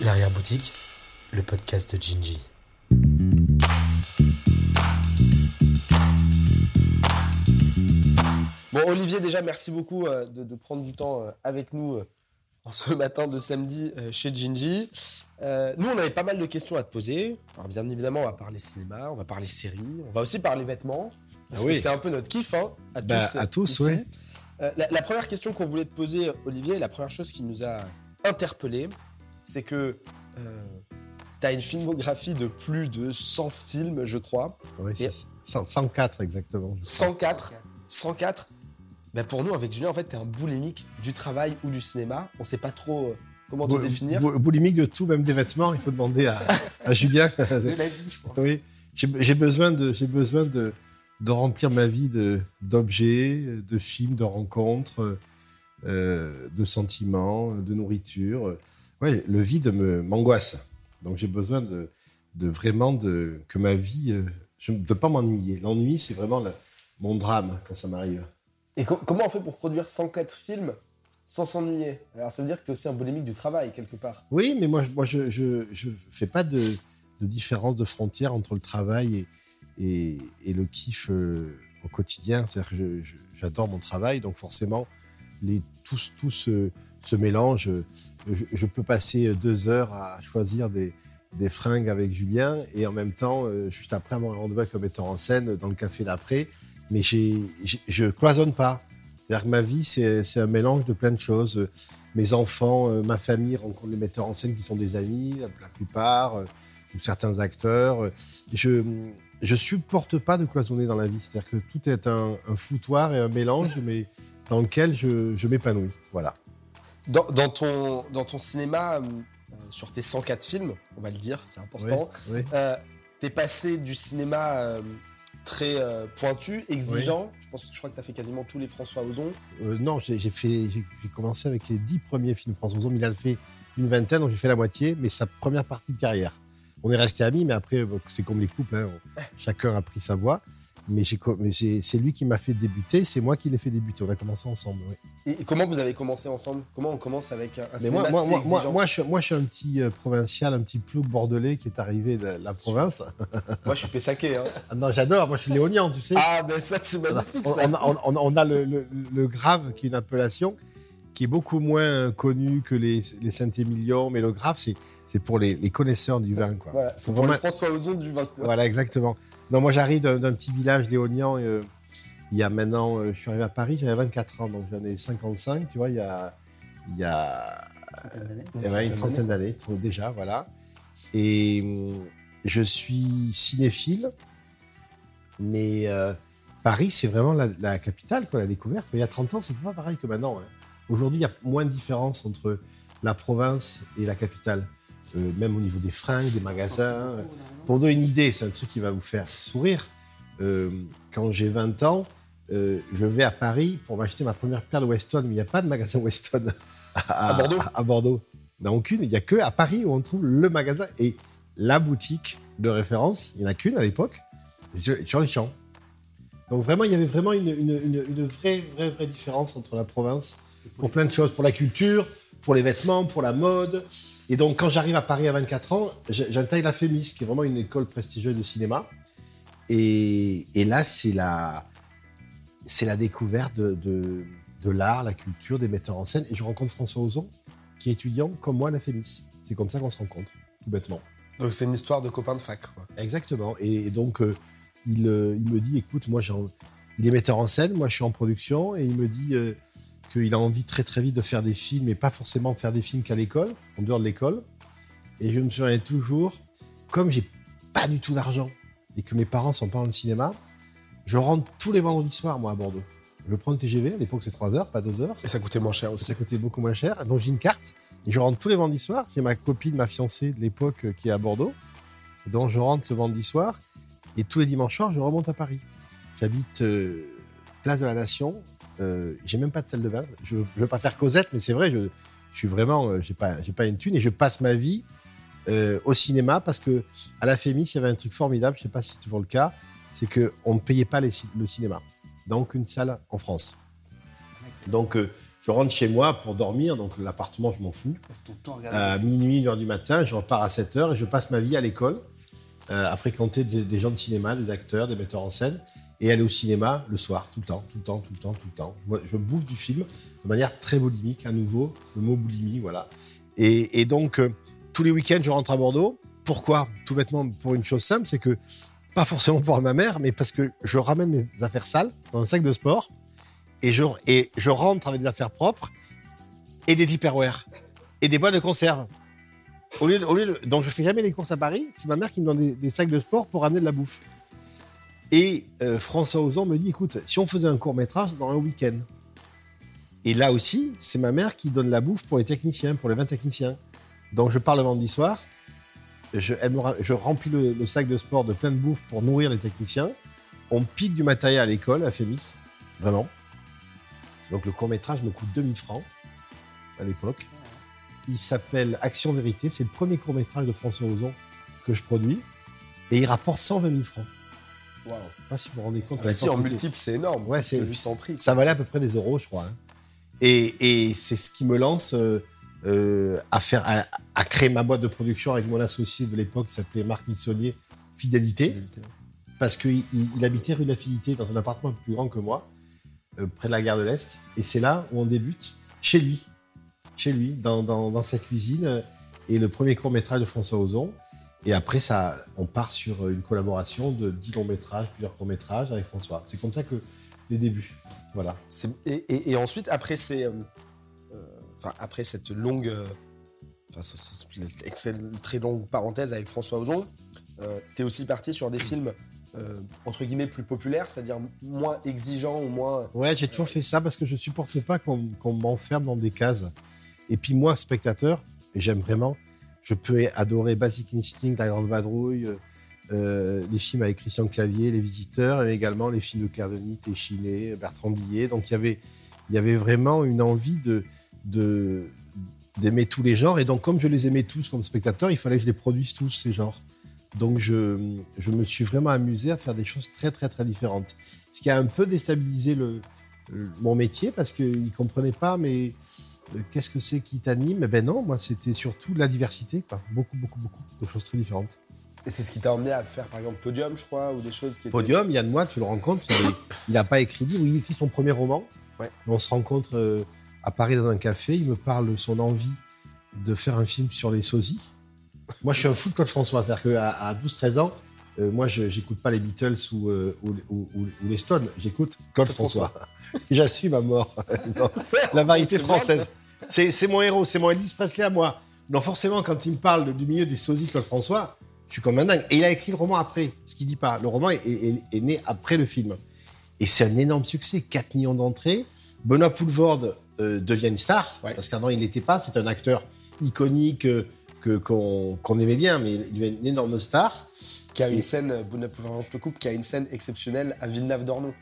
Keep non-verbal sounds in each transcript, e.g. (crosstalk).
L'arrière-boutique, le podcast de Gingy. Bon, Olivier, déjà, merci beaucoup euh, de, de prendre du temps euh, avec nous euh, en ce matin de samedi chez Gingy. Nous, on avait pas mal de questions à te poser. Alors, bien évidemment, on va parler cinéma, on va parler séries, on va aussi parler vêtements. Parce Ah oui. que c'est un peu notre kiff, hein, à Bah, tous. à tous. Euh, la, la première question qu'on voulait te poser, Olivier, la première chose qui nous a interpellé, c'est que tu as une filmographie de plus de 100 films, je crois. Oui, c'est 100 104 exactement. 104. 104. Ben pour nous, avec Julien, en fait, tu es un boulimique du travail ou du cinéma. On sait pas trop euh, comment te définir. bou- Boulimique de tout, même des vêtements, il faut demander à, à Julien. (laughs) De la vie, je pense. oui, j'ai j'ai besoin de, j'ai besoin de, de remplir ma vie de d'objets, de films, de rencontres, euh, de sentiments, de nourriture. Ouais, le vide me m'angoisse. Donc j'ai besoin de, de vraiment de que ma vie, euh, je, de pas m'ennuyer. L'ennui, c'est vraiment la- mon drame quand ça m'arrive. Et co- comment on fait pour produire 104 films sans s'ennuyer? Alors, ça veut dire que tu es aussi un boulimique du travail, quelque part. Oui, mais moi, moi je je, je fais pas de, de différence de frontière entre le travail et, et, et le kiff euh, au quotidien. C'est-à-dire que j'adore mon travail, donc forcément, les, tout, se- tout se mélange. Je, peux passer deux heures à choisir des, fringues avec Julien et en même temps, euh, juste après avoir un rendez-vous le metteur en scène dans le café d'après, mais j'ai, je cloisonne pas. C'est-à-dire que ma vie, c'est un mélange de plein de choses. Mes enfants, euh, ma famille rencontrent les metteurs en scène qui sont des amis, la, plupart, euh, ou certains acteurs. Je je supporte pas de cloisonner dans la vie. C'est-à-dire que tout est un, un foutoir et un mélange, mais dans lequel je, je m'épanouis. Voilà. Dans, dans ton, dans ton cinéma, euh, sur tes 104 films, on va le dire, c'est important, Oui. euh, t'es passé du cinéma euh, très pointu, exigeant. Je, pense, je crois que tu as fait quasiment tous les François Ozon. Non, j'ai fait, commencé avec les dix premiers films François Ozon. Il en a fait une vingtaine, donc j'ai fait la moitié, mais sa première partie de carrière. On est restés amis, mais après, c'est comme les couples, hein, on- (laughs) chacun a pris sa voie. Mais, mais c'est lui qui m'a fait débuter, c'est moi qui l'ai fait débuter. On a commencé ensemble. Et, et comment vous avez commencé ensemble? Comment on commence avec un, Mais moi, moi, moi, moi, je, suis- moi, je suis un petit euh, provincial, un petit plouc bordelais qui est arrivé de la province. Moi, je suis Pessaqué. Hein. (laughs) Ah non, j'adore. Moi, je suis léonien, tu sais. Ah, ben ça, c'est magnifique, on, ça. on a, on- on- on a le, le- le Grave, qui est une appellation qui est beaucoup moins connue que les, les Saint-Émilion, mais le Grave, c'est c'est pour les, les connaisseurs du vin. Quoi. Voilà, c'est pour le vraiment- François Ozon du 20. Voilà, exactement. Non, moi, j'arrive d'un d'un petit village léonien. euh, il y a maintenant, euh, je suis arrivé à Paris, j'avais 24 ans, donc j'en ai 55, tu vois, il y a, il y a eh ben, une trentaine d'années, trop- déjà, voilà. Et hum, je suis cinéphile, mais euh, Paris, c'est vraiment la, la capitale, quoi, la découverte. Il y a 30 ans, c'était pas pareil que maintenant. hein. Aujourd'hui, il y a moins de différence entre la province et la capitale, Euh, même au niveau des fringues, des magasins. Pour donner une idée, c'est un truc qui va vous faire sourire. Euh, quand j'ai 20 ans, euh, je vais à Paris pour m'acheter ma première paire de Weston, mais il n'y a pas de magasin Weston (laughs) à, À Bordeaux À, Bordeaux. Dans aucune. Il n'y a que à Paris où on trouve le magasin et la boutique de référence. Il n'y en a qu'une à l'époque, sur, sur les champs. Donc vraiment, il y avait vraiment une, une- une- une vraie, vraie, vraie différence entre la province pour plein de choses, pour la culture, pour les vêtements, pour la mode. Et donc, quand j'arrive à Paris à 24 ans, j'intègre la FEMIS, qui est vraiment une école prestigieuse de cinéma. Et, et là, c'est la, c'est la découverte de, de, de l'art, la culture, des metteurs en scène. Et je rencontre François Ozon, qui est étudiant comme moi à la FEMIS. C'est comme ça qu'on se rencontre, tout bêtement. Donc, c'est une histoire de copains de fac, quoi. Exactement. Et, et donc, euh, il, euh, il me dit, écoute, moi, j'ai il est metteur en scène, moi, je suis en production, et il me dit euh, qu'il a envie très, très vite de faire des films, et pas forcément faire des films qu'à l'école, en dehors de l'école. Et je me souviens toujours, comme j'ai pas du tout d'argent, et que mes parents sont pas dans le cinéma, je rentre tous les vendredis soirs, moi, à Bordeaux. Je prends le TGV, à l'époque, c'est 3 heures, pas 2 heures. Et ça coûtait moins cher aussi. Ça coûtait beaucoup moins cher. Donc j'ai une carte et je rentre tous les vendredis soirs. J'ai ma copine, ma fiancée de l'époque euh, qui est à Bordeaux. Donc je rentre le vendredi soir et tous les dimanches soirs, je remonte à Paris. J'habite euh, place de la Nation. Euh, j'ai même pas de salle de bain. Je, je veux pas faire Cosette, mais c'est vrai, je, je suis vraiment, euh, j'ai pas, j'ai pas une thune et je passe ma vie euh, au cinéma parce que à la Fémis, il y avait un truc formidable. Je sais pas si c'est toujours le cas, c'est que on ne payait pas les le cinéma. Donc une salle en France. Donc, euh, Je rentre chez moi pour dormir, donc l'appartement, je m'en fous. À minuit, une heure du matin, je repars à 7 heures et je passe ma vie à l'école à fréquenter des, des gens de cinéma, des acteurs, des metteurs en scène et aller au cinéma le soir, tout le temps, tout le temps, tout le temps, tout le temps. Je, vois- je bouffe du film de manière très boulimique, à nouveau, le mot boulimie, voilà. Et, donc, euh, tous les week-ends, je rentre à Bordeaux. Pourquoi? Tout bêtement, pour une chose simple, c'est que, pas forcément pour ma mère, mais parce que je ramène mes affaires sales dans un sac de sport et je, rentre avec des affaires propres et des Tupperware et des boîtes de conserve. Donc je fais jamais les courses à Paris, c'est ma mère qui me donne des, des sacs de sport pour ramener de la bouffe. Et euh, François Ozon me dit, écoute, si on faisait un court métrage dans un week-end. Et là aussi, c'est ma mère qui donne la bouffe pour les techniciens, pour les 20 techniciens. Donc je pars le vendredi soir, je, elle me ra- je remplis le, le sac de sport de plein de bouffe pour nourrir les techniciens. On pique du matériel à l'école, à Fémis, vraiment. Donc le court métrage me coûte 2000 francs à l'époque. Il s'appelle Action Vérité, c'est le premier court métrage de François Ozon que je produis. Et il rapporte 120 000 francs. Waouh. Je sais pas si vous vous rendez compte. Bah, la si, en multiple, c'est énorme. Ouais, c'est- juste en prix. Ça valait à peu près des euros, je crois. hein. Et, et c'est ce qui me lance euh, euh, à faire, à, à créer ma boîte de production avec mon associé de l'époque qui s'appelait Marc Missonnier, Fidélité, parce qu'il il, il habitait rue de la Fidélité dans un appartement un peu plus grand que moi, euh, près de la gare de l'Est. Et c'est là où on débute, chez lui, chez lui, dans, dans, dans sa cuisine, et le premier court métrage de François Ozon. Et après, ça, on part sur une collaboration de 10 longs métrages, plusieurs courts métrages avec François. C'est comme ça que les débuts. Voilà. Et, et- et ensuite, après, ces, euh, euh, enfin, après cette longue, euh, enfin, ce- ce- excel- très longue parenthèse avec François Ozon, euh, t'es aussi parti sur des films euh, entre guillemets plus populaires, c'est-à-dire moins exigeants ou moins. Ouais, j'ai toujours fait ça parce que je supporte pas qu'on m'enferme dans des cases. Et puis moi, spectateur, j'aime vraiment, je peux adorer Basic Instinct, La Grande Vadrouille, euh, euh, les films avec Christian Clavier, Les Visiteurs, et également les films de Claire Denis, Téchiné, Bertrand Billet. Donc il y avait, il y avait vraiment une envie d'aimer tous les genres. Et donc comme je les aimais tous comme spectateur, il fallait que je les produise tous ces genres. Donc je, je me suis vraiment amusé à faire des choses très très très différentes. Ce qui a un peu déstabilisé mon métier parce qu'ils ne comprenaient pas, euh, qu'est-ce que c'est qui t'anime? Eh ben non, moi c'était surtout la diversité, quoi. beaucoup beaucoup beaucoup de choses très différentes. Et c'est ce qui t'a emmené à faire par exemple Podium, je crois, ou des choses qui étaient. Podium, Yann Moix, tu le rencontres, il n'a (coughs) pas écrit livre, il écrit son premier roman. Ouais. On se rencontre euh, à Paris dans un café, il me parle de son envie de faire un film sur les sosies. Moi, je suis un fou de Claude François, c'est-à-dire qu'à à 12-13 ans, euh, moi, je n'écoute pas les Beatles ou, euh, ou, ou- ou- ou les Stones, j'écoute Claude François. (laughs) J'assume à mort. (laughs) La variété française. C'est c'est mon héros, c'est mon Elvis Presley à moi. Donc forcément, quand il me parle du milieu des sosies de Claude François, je suis comme un dingue. Et il a écrit le roman après, ce qu'il dit pas. Le roman est, est- est né après le film. Et c'est un énorme succès, 4 millions d'entrées. Benoît Poulvorde euh, devient une star, Ouais. parce qu'avant il n'était pas, c'est un acteur iconique euh, qu'on aimait bien, mais il devient une énorme star. Qui a une Et- scène, euh, Pardon, je te coupe, qui a une scène exceptionnelle à Villeneuve-d'Ornon,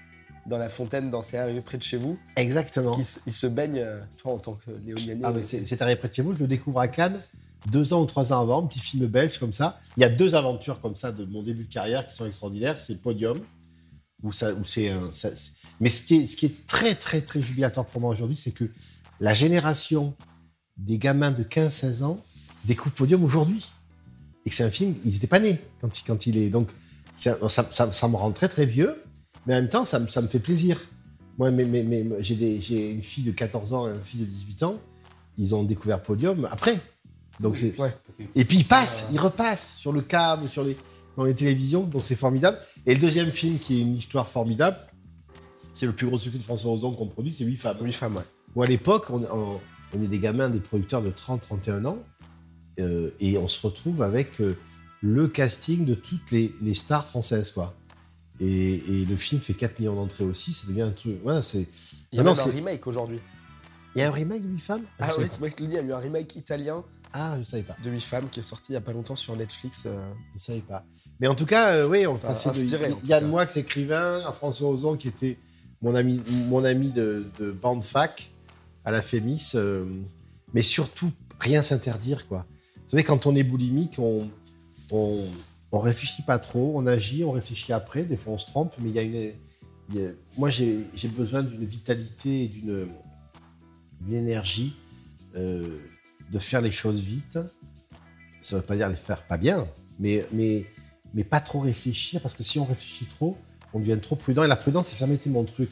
dans la fontaine, dans C'est arrivé près de chez vous. Exactement. il se baigne, euh, toi, en tant que léonianais. Ah, mais c'est c'est arrivé près de chez vous, je le découvre à Cannes, deux ans ou trois ans avant, un petit film belge comme ça. Il y a deux aventures comme ça de mon début de carrière qui sont extraordinaires. C'est Podium, où, ça, où c'est mais ce qui, est, ce qui est très, très, très jubilatoire pour moi aujourd'hui, c'est que la génération des gamins de 15-16 ans découvre Podium aujourd'hui. Et que c'est un film, ils n'étaient pas nés quand il, quand il est. Donc, ça, ça- ça me rend très, très vieux, mais en même temps, ça, me- ça me fait plaisir. Moi, mais, mais, mais j'ai une fille de 14 ans et une fille de 18 ans. Ils ont découvert Podium après. Donc Ouais. et puis ils passent, ils repassent sur le câble, sur les dans les télévisions. Donc c'est formidable. Et le deuxième film qui est une histoire formidable, c'est le plus gros succès de François Ozon qu'on produit, c'est 8 femmes. Oui, femme, ouais. Où à l'époque, on, on- on est des gamins, des producteurs de 30-31 ans, euh, et on se retrouve avec euh, le casting de toutes les, les stars françaises, quoi. Et, et le film fait 4 millions d'entrées aussi, ça devient un truc. Voilà, c'est. Il y a non, même un remake aujourd'hui. Il y a un remake de 8 femmes Ah oui, c'est le dis, il y a eu un remake italien Ah, je savais pas. de 8 femmes qui est sorti il y a pas longtemps sur Netflix. euh. Je savais pas. Mais en tout cas, euh, oui, on Enfin, de inspiré, tout Yann. Moix, écrivain, à François Ozon, qui était mon ami, mon ami de, de bande fac à la Fémis. euh, mais surtout, rien s'interdire, quoi. Savez, quand on est boulimique, on, on, réfléchit pas trop, on agit, on réfléchit après. Des fois, on se trompe, mais il y a une. moi, j'ai besoin d'une vitalité et d'une une énergie euh, de faire les choses vite. Ça ne veut pas dire les faire pas bien, mais, mais, mais pas trop réfléchir, parce que si on réfléchit trop, on devient trop prudent. Et la prudence, c'est jamais été mon truc.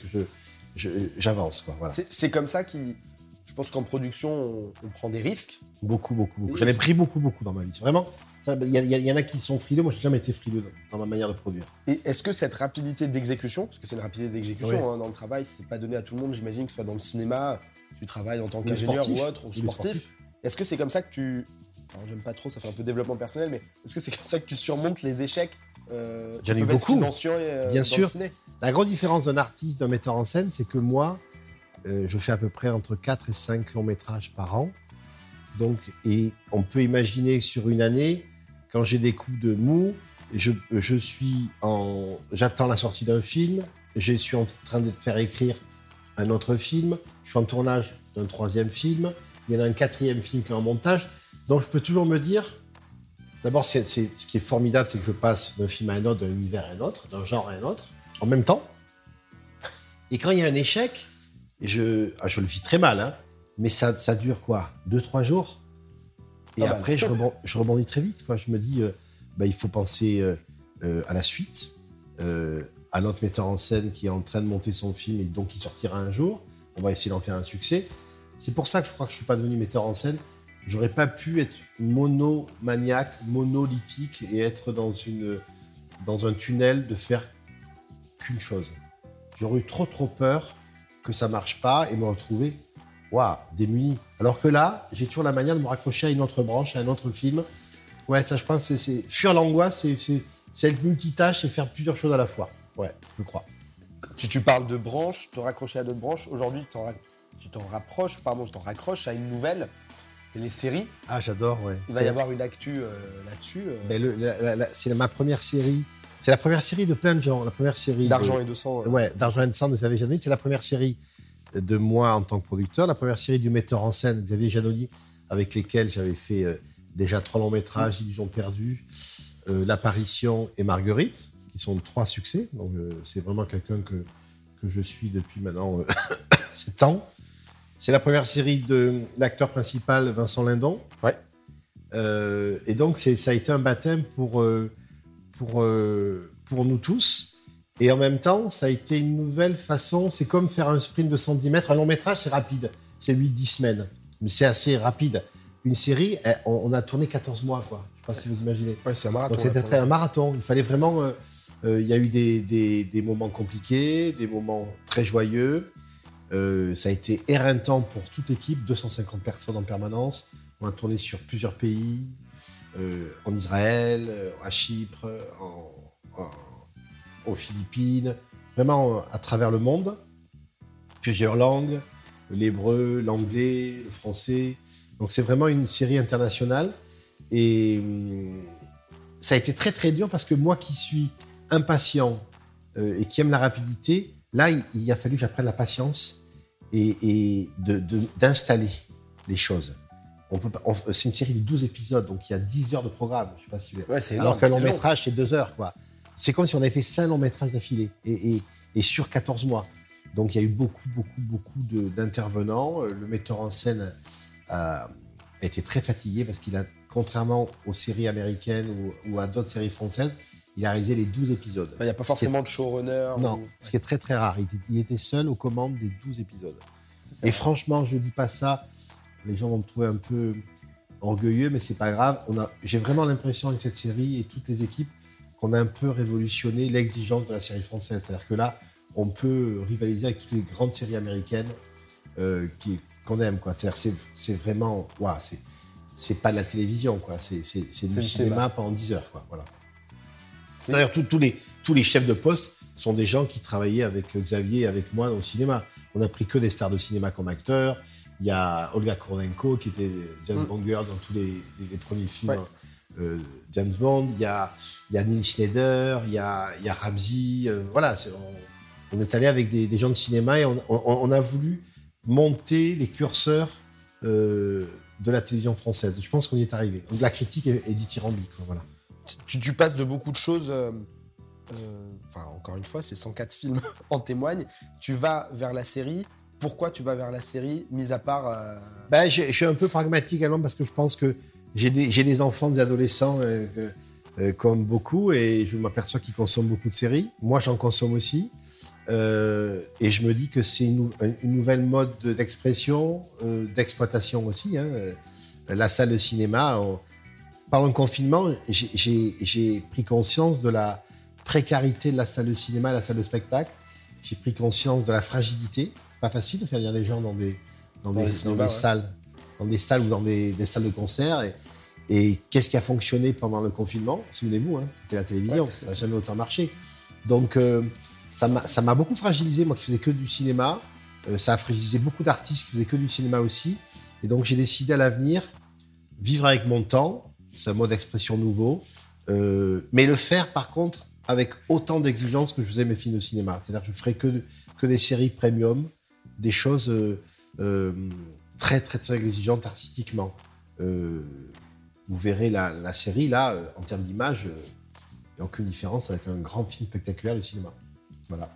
Je, j'avance. Voilà. C'est comme ça qui. Je pense qu'en production, on, prend des risques. Beaucoup, beaucoup, beaucoup. J'en ai pris beaucoup, beaucoup dans ma vie. Vraiment, il y, en a qui sont frileux. Moi, je n'ai jamais été frileux dans, ma manière de produire. Et est-ce que cette rapidité d'exécution, parce que c'est une rapidité d'exécution hein, dans le travail, c'est pas donné à tout le monde, j'imagine, que ce soit dans le cinéma, tu travailles en tant qu'ingénieur ou autre, ou sportif. Est-ce que c'est comme ça que tu. Alors, j'aime pas trop, ça fait un peu développement personnel, mais est-ce que c'est comme ça que tu surmontes les échecs euh, J'en ai eu beaucoup. Euh, Bien sûr. La grande différence d'un artiste, d'un metteur en scène, c'est que moi, euh, je fais à peu près entre 4 et 5 longs métrages par an. Donc, et on peut imaginer sur une année, quand j'ai des coups de mou, je, je suis en, j'attends la sortie d'un film, je suis en train de faire écrire un autre film, je suis en tournage d'un troisième film, il y en a un quatrième film qui est en montage. Donc je peux toujours me dire, d'abord, ce qui est formidable, c'est que je passe d'un film à un autre, d'un univers à un autre, d'un genre à un autre, en même temps. Et quand il y a un échec, je, ah, je le vis très mal, hein, mais ça, ça dure quoi? Deux, trois jours? Et ah bah. après, je, rebondis, très vite. Quoi. Je me dis, euh, bah, il faut penser euh, euh, à la suite, à notre metteur en scène qui est en train de monter son film et donc qui sortira un jour. On va essayer d'en faire un succès. C'est pour ça que je crois que je ne suis pas devenu metteur en scène. J'aurais pas pu être monomaniaque, monolithique et être dans, une, dans un tunnel de faire qu'une chose. J'aurais eu trop trop peur que ça marche pas et me retrouver waouh, démuni. Alors que là, j'ai toujours la manière de me raccrocher à une autre branche, à un autre film. Ouais, ça, je pense, c'est fuir l'angoisse, c'est être multitâche et faire plusieurs choses à la fois. Ouais, je crois. Tu, tu parles de branches, te raccrocher à d'autres branches. Aujourd'hui, tu t'en rapproches, pardon, tu t'en raccroches à une nouvelle. les séries. Ah, j'adore, ouais. Il va y avoir une actu euh, là-dessus. Euh. c'est ma première série. C'est la première série de plein de gens. La première série. D'Argent et de sang. Ouais, D'Argent et de sang de Xavier Janoli. C'est la première série de moi en tant que producteur. La première série du metteur en scène Xavier Janoli, avec lesquels j'avais fait euh, déjà trois longs métrages, Illusion perdue, L'apparition et Marguerite, qui sont trois succès. Donc c'est vraiment quelqu'un que, que je suis depuis maintenant (coughs) 7 ans. C'est la première série de l'acteur principal Vincent Lindon. Ouais. Euh, et donc, ça a été un baptême pour, euh, pour, euh, pour nous tous. Et en même temps, ça a été une nouvelle façon. C'est comme faire un sprint de 110 mètres. Un long métrage, c'est rapide. C'est 8-10 semaines. Mais c'est assez rapide. Une série, eh, on, a tourné 14 mois, quoi. Je ne sais pas si vous imaginez. Ouais, c'est un marathon. Donc, c'était un marathon. Il fallait vraiment. Il y a eu des, des, des, moments compliqués, des moments très joyeux. Euh, ça a été éreintant pour toute l'équipe, 250 personnes en permanence. On a tourné sur plusieurs pays, euh, en Israël, euh, à Chypre, aux Philippines, vraiment à travers le monde. Plusieurs langues, l'hébreu, l'anglais, le français. Donc c'est vraiment une série internationale. Et hum, ça a été très très dur parce que moi qui suis impatient et qui aime la rapidité, là il a fallu que j'apprenne la patience et, d'installer les choses. C'est une série de 12 épisodes, donc il y a 10 heures de programme. Je sais pas si ouais, Alors qu'un long métrage, c'est 2 heures. Quoi. C'est comme si on avait fait 5 longs métrages d'affilée et, et, sur 14 mois. Donc il y a eu beaucoup, beaucoup, beaucoup d'intervenants. Le metteur en scène a, été très fatigué parce qu'il a, contrairement aux séries américaines ou, ou à d'autres séries françaises, il a réalisé les 12 épisodes. Il n'y a pas forcément de showrunner. Non, ce qui est très très rare. Il était, seul aux commandes des 12 épisodes. Et franchement, je ne dis pas ça. Les gens vont me trouver un peu orgueilleux, mais c'est pas grave. J'ai vraiment l'impression avec cette série et toutes les équipes qu'on a un peu révolutionné l'exigence de la série française. C'est-à-dire que là, on peut rivaliser avec toutes les grandes séries américaines euh, qu'on aime. C'est vraiment. c'est pas de la télévision, quoi. C'est du cinéma pendant 10 heures. Quoi. Voilà. D'ailleurs, tous les, tous les chefs de poste sont des gens qui travaillaient avec Xavier et avec moi au cinéma. On n'a pris que des stars de cinéma comme acteurs. Il y a Olga Koronenko qui était James mm. Bond girl dans tous les, premiers films euh, James Bond. Il y a, il y a Neil Schneider, il y a, il y a Ramsey. Euh, voilà, on, est allé avec des, gens de cinéma et on, a voulu monter les curseurs euh, de la télévision française. Je pense qu'on y est arrivé. Donc la critique est, est dithyrambique. Voilà tu, passes de beaucoup de choses. Enfin, encore une fois, ces 104 films (laughs) en témoignent. Tu vas vers la série. Pourquoi tu vas vers la série, mis à part. euh, Ben, je, suis un peu pragmatique également parce que je pense que j'ai des, enfants, des adolescents euh, euh, euh, comme beaucoup et je m'aperçois qu'ils consomment beaucoup de séries. Moi, j'en consomme aussi. Euh, et je me dis que c'est une, une nouvelle mode de- d'expression, d'exploitation aussi. hein. La salle de cinéma, on- pendant le confinement, j'ai- pris conscience de la précarité de la salle de cinéma, la salle de spectacle. J'ai pris conscience de la fragilité. Pas facile de faire venir des gens dans des, dans Dans des, dans des ouais. salles, dans des salles ou dans des, des salles de concert. Et, et qu'est-ce qui a fonctionné pendant le confinement? Souvenez-vous, hein, c'était la télévision. Ouais, ça n'a jamais autant marché. Donc, euh, ça m'a beaucoup fragilisé, moi qui faisais que du cinéma. Euh, ça a fragilisé beaucoup d'artistes qui faisaient que du cinéma aussi. Et donc, j'ai décidé à l'avenir vivre avec mon temps. C'est un mode d'expression nouveau. Euh, mais le faire, par contre, avec autant d'exigences que je faisais mes films de cinéma. C'est-à-dire que je ferai que, que des séries premium, des choses euh, euh, très, très, très exigeantes artistiquement. Euh, vous verrez la, la série, là, en termes d'image, il n'y a aucune différence avec un grand film spectaculaire du cinéma. Voilà.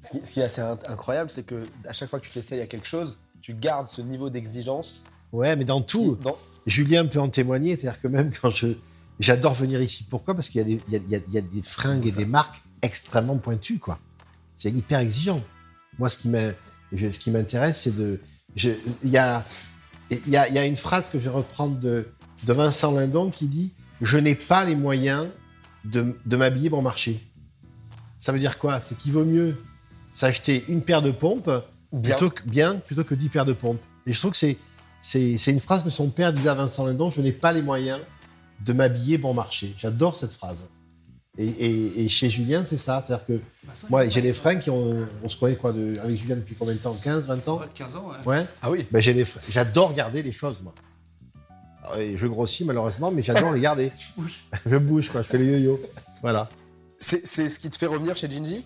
Ce qui, ce qui est assez in- incroyable, c'est que à chaque fois que tu t'essayes à quelque chose, tu gardes ce niveau d'exigence. Ouais, mais dans tout, dans- Julien peut en témoigner, c'est-à-dire que même quand je. J'adore venir ici. Pourquoi? Parce qu'il y, a des- il y y y a des fringues et des marques extrêmement pointues, quoi. C'est hyper exigeant. Moi, ce qui m'a- je- ce qui m'intéresse, c'est de. Il y a, y, a, il y a une phrase que je vais reprendre de, de Vincent Lindon qui dit Je n'ai pas les moyens de, de m'habiller bon marché. Ça veut dire quoi? C'est qu'il vaut mieux s'acheter une paire de pompes Bien. plutôt que, bien plutôt que 10 paires de pompes. Et je trouve que c'est, c'est, c'est une phrase que son père disait à Vincent Lindon Je n'ai pas les moyens de m'habiller bon marché. J'adore cette phrase. Et, et- et chez Julien, c'est ça. C'est-à-dire que moi, j'ai des fringues qui ont. On se connaît quoi de, avec Julien depuis combien de temps 15, 20 ans 15 ans, ouais. Ouais. Ah oui. Ben, j'ai des fr- J'adore garder les choses, moi. Et je grossis malheureusement, mais j'adore les garder. (laughs) je bouge, quoi. Je fais le yo-yo. Voilà. C'est ce qui te fait revenir chez Gingy?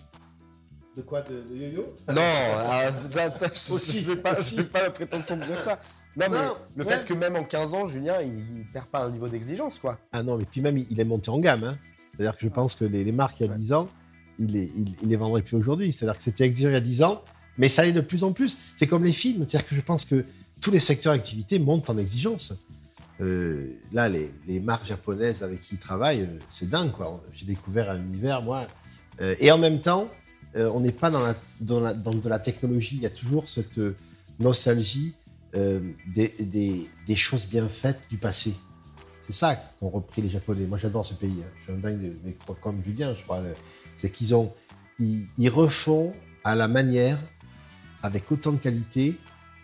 De quoi De, yo-yo? Non, ah, ça, ça, je- Aussi, j'ai pas, pas la prétention de dire ça. Non, mais Non, le ouais. fait que même en 15 ans, Julien, il, il perd pas un niveau d'exigence, quoi. Ah non, mais puis même, il il est monté en gamme. hein. C'est-à-dire que je pense que les, les marques, il y a 10 ans, il les, les vendrait plus aujourd'hui. C'est-à-dire que c'était exigeant il y a 10 ans, mais ça allait de plus en plus. C'est comme les films. C'est-à-dire que je pense que tous les secteurs d'activité montent en exigence. Euh, là, les, les marques japonaises avec qui ils travaillent, euh, c'est dingue, quoi. J'ai découvert un univers, moi. Euh, et en même temps, on n'est pas dans, la, dans, la- dans de la technologie. Il y a toujours cette nostalgie des, des- des choses bien faites du passé. C'est ça qu'ont repris les Japonais. Moi, j'adore ce pays. hein. Je suis un dingue, de- mais comme Julien, je crois. euh, C'est qu'ils ont, ils, ils refont à la manière, avec autant de qualité,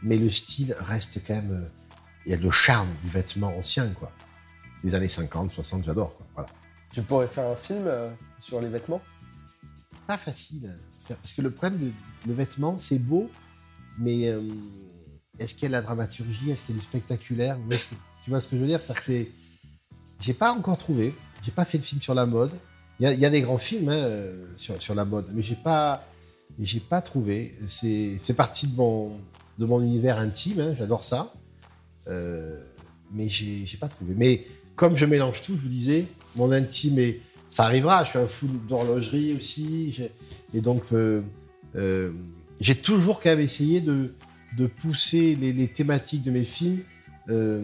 mais le style reste quand même. euh, Il y a le charme du vêtement ancien, quoi. Les années 50, 60, j'adore. Voilà. Tu pourrais faire un film euh, sur les vêtements? Pas facile faire, parce que le problème, de, le vêtement, c'est beau, mais euh, est-ce qu'il y a de la dramaturgie, est-ce qu'il y a du spectaculaire? Ou est-ce que- Tu vois ce que je veux dire? C'est-à-dire que c'est, j'ai pas encore trouvé. J'ai pas fait de film sur la mode. Il y a, des grands films hein, sur, sur la mode, mais j'ai pas, j'ai pas trouvé. C'est, partie de mon, de mon univers intime. hein, j'adore ça, Euh, mais j'ai, pas trouvé. Mais comme je mélange tout, je vous disais, mon intime et ça arrivera. Je suis un fou d'horlogerie aussi, et donc euh, euh, j'ai toujours quand même essayé de, de pousser les, les thématiques de mes films euh,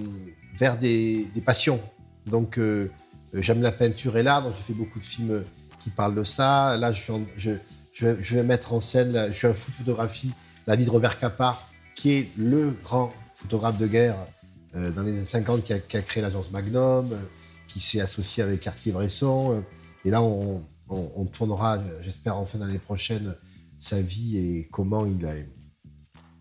vers des, des passions. Donc, euh, euh, j'aime la peinture et l'art, donc j'ai fait beaucoup de films qui parlent de ça. Là, je, vais, mettre en scène, je suis un fou de photographie, la vie de Robert Capa, qui est le grand photographe de guerre euh, dans les années 50 qui a, créé l'agence Magnum, qui s'est associé avec Cartier-Bresson. et là, on, tournera, j'espère, en fin d'année prochaine, sa vie et comment il, a,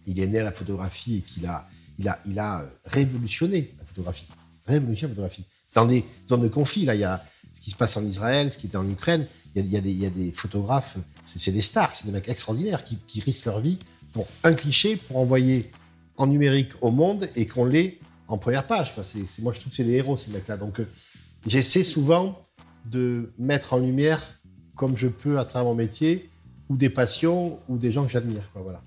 il est né à la photographie et qu'il a, il a, il a révolutionné la photographie. Révolutionné la photographie. Dans des zones de conflit, là, il y a ce qui se passe en Israël, ce qui était en Ukraine. Il y a, des, photographes, c'est des stars, c'est des mecs extraordinaires qui, risquent leur vie pour un cliché, pour envoyer en numérique au monde et qu'on l'ait en première page. moi, je trouve que c'est des héros, ces mecs-là. Donc, euh, j'essaie souvent de mettre en lumière, comme je peux à travers mon métier, ou des passions, ou des gens que j'admire. Voilà.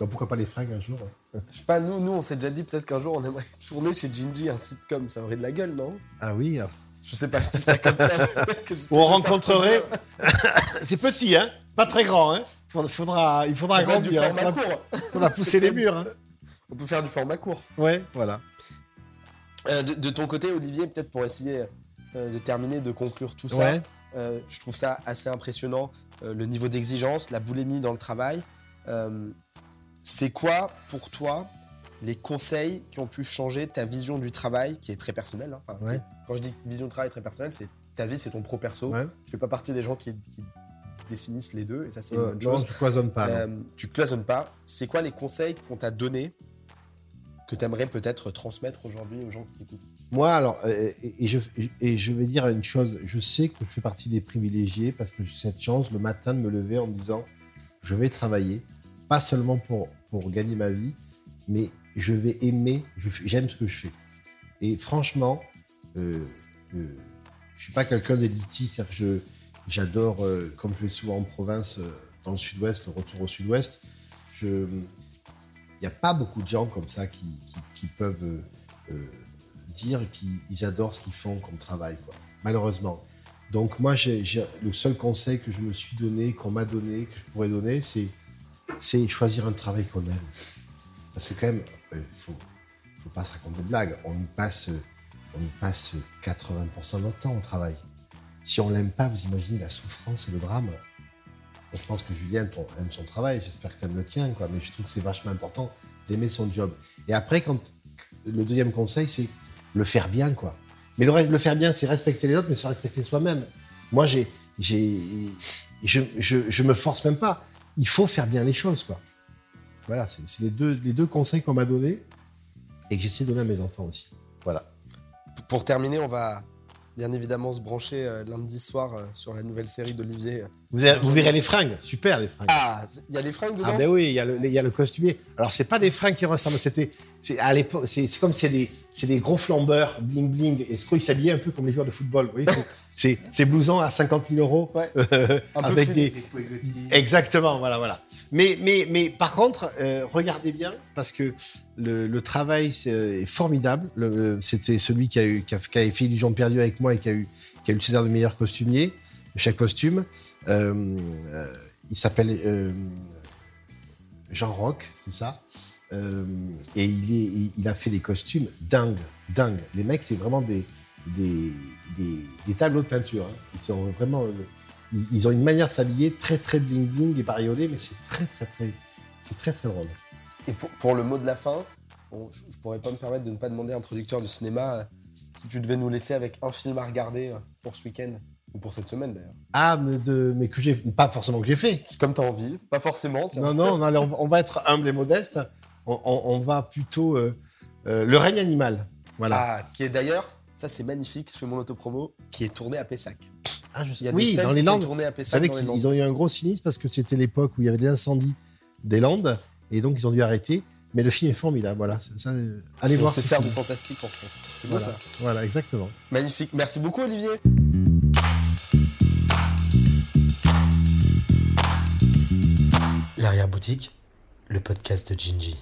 Donc, pourquoi pas les fringues un jour hein. Je sais pas, nous, nous on s'est déjà dit peut-être qu'un jour on aimerait (laughs) tourner chez Gingy un sitcom, ça aurait de la gueule, non? Ah oui. Je sais pas, je dis ça comme ça. (laughs) que je sais on rencontrerait. (laughs) c'est petit, hein Pas très grand, hein faudra, faudra- il faudra agrandir. format faudra, court. faudra pousser les C'est murs. hein. On peut faire du format court. Ouais, voilà. Euh, de, de ton côté, Olivier, peut-être pour essayer euh, de terminer, de conclure tout ça, Ouais. euh, je trouve ça assez impressionnant, euh, le niveau d'exigence, la boulimie dans le travail. Euh, c'est quoi, pour toi, les conseils qui ont pu changer ta vision du travail, qui est très personnelle hein. Enfin, Ouais. Quand je dis vision de travail très personnelle, c'est ta vie, c'est ton pro-perso. Ouais. Je fais pas partie des gens qui, qui définissent les deux, et ça, c'est une Euh, bonne chose. tu cloisonnes pas. Euh, tu cloisonnes pas. C'est quoi les conseils qu'on t'a donnés que tu aimerais peut-être transmettre aujourd'hui aux gens qui t'écoutent? Moi, alors, euh, et, et je, et je vais dire une chose, je sais que je fais partie des privilégiés parce que j'ai cette chance le matin de me lever en me disant, je vais travailler, pas seulement pour, pour gagner ma vie, mais je vais aimer, j'aime ce que je fais. Et franchement, euh, euh, je suis pas quelqu'un d'élitiste, c'est-à-dire que j'adore, euh, comme je vais souvent en province, euh, dans le sud-ouest, le retour au sud-ouest, il n'y a pas beaucoup de gens comme ça qui, qui, peuvent euh, dire qu'ils ils adorent ce qu'ils font comme travail, malheureusement. Donc moi, le seul conseil que je me suis donné, qu'on m'a donné, que je pourrais donner, c'est, c'est choisir un travail qu'on aime. Parce que quand même, il faut, faut pas se raconter de blagues. On y passe, euh, on y passe 80% de notre temps au travail. Si on l'aime pas, vous imaginez la souffrance et le drame. Je pense que Julien aime son travail, j'espère que tu le tien, quoi. mais je trouve que c'est vachement important d'aimer son job. Et après, quand le deuxième conseil, c'est le faire bien. quoi. Mais le, le faire bien, c'est respecter les autres, mais se respecter soi-même. Moi, j'ai, j'ai, je, je, je me force même pas. Il faut faire bien les choses. quoi. Voilà, c'est les deux, les deux conseils qu'on m'a donnés et que j'essaie de donner à mes enfants aussi. Voilà. Pour terminer, on va bien évidemment se brancher euh, lundi soir euh, sur la nouvelle série d'Olivier. Vous, avez- vous verrez les fringues, super les fringues. Ah, il y a les fringues dedans Ah ben oui, il y, a le- il y a le costumier. Alors c'est pas des fringues qui ressemblent, c'était, c'est à l'époque, c'est c'est comme c'est des, c'est des gros flambeurs bling bling. Et ce coup, ils s'habillaient un peu comme les joueurs de football. Vous voyez, c'est- (laughs) c'est blousons à 50 000 euros Ouais. euh, avec des. Exactement, voilà, voilà. Mais, mais, mais par contre, euh, regardez bien, parce que le, le travail c'est, est formidable. Le- le- C'était celui qui, a eu, qui, a, qui avait fait Illusion perdue avec moi et qui a eu, qui a eu le César de meilleur costumier, chaque costume. Euh, euh, il s'appelle euh, Jean Roch, c'est ça. Et il, a fait des costumes dingues, dingues. Les mecs, c'est vraiment des, des, tableaux de peinture. hein. Ils sont vraiment. ils, ont une manière de s'habiller très très bling bling et bariolé, mais c'est très très très c'est très très drôle. Et pour, le mot de la fin, bon, je, je pourrais pas me permettre de ne pas demander à un producteur de cinéma si tu devais nous laisser avec un film à regarder pour ce week-end ou pour cette semaine d'ailleurs. Ah, mais, de, mais que j'ai pas forcément que j'ai fait. C'est comme tu as envie, pas forcément. tiens. Non non, on, allez, on va- être humble et modeste. On, on- on va plutôt euh, euh, le règne animal. Voilà. Ah, qui est d'ailleurs, ça c'est magnifique, je fais mon autopromo, qui est tourné à Pessac. Ah, je Il sais. y a des Oui, scènes dans les Landes. tournées à Vous Pessac savez les Landes. qu'ils ont eu un gros sinistre parce que c'était l'époque où il y avait des incendies des Landes et donc ils ont dû arrêter. Mais le film est formidable. Voilà. Ça, ça, allez voir. sait ce faire du fantastique en France. C'est beau Voilà. ça. Voilà, exactement. Magnifique. Merci beaucoup Olivier. L'arrière-boutique, le podcast de Gingy.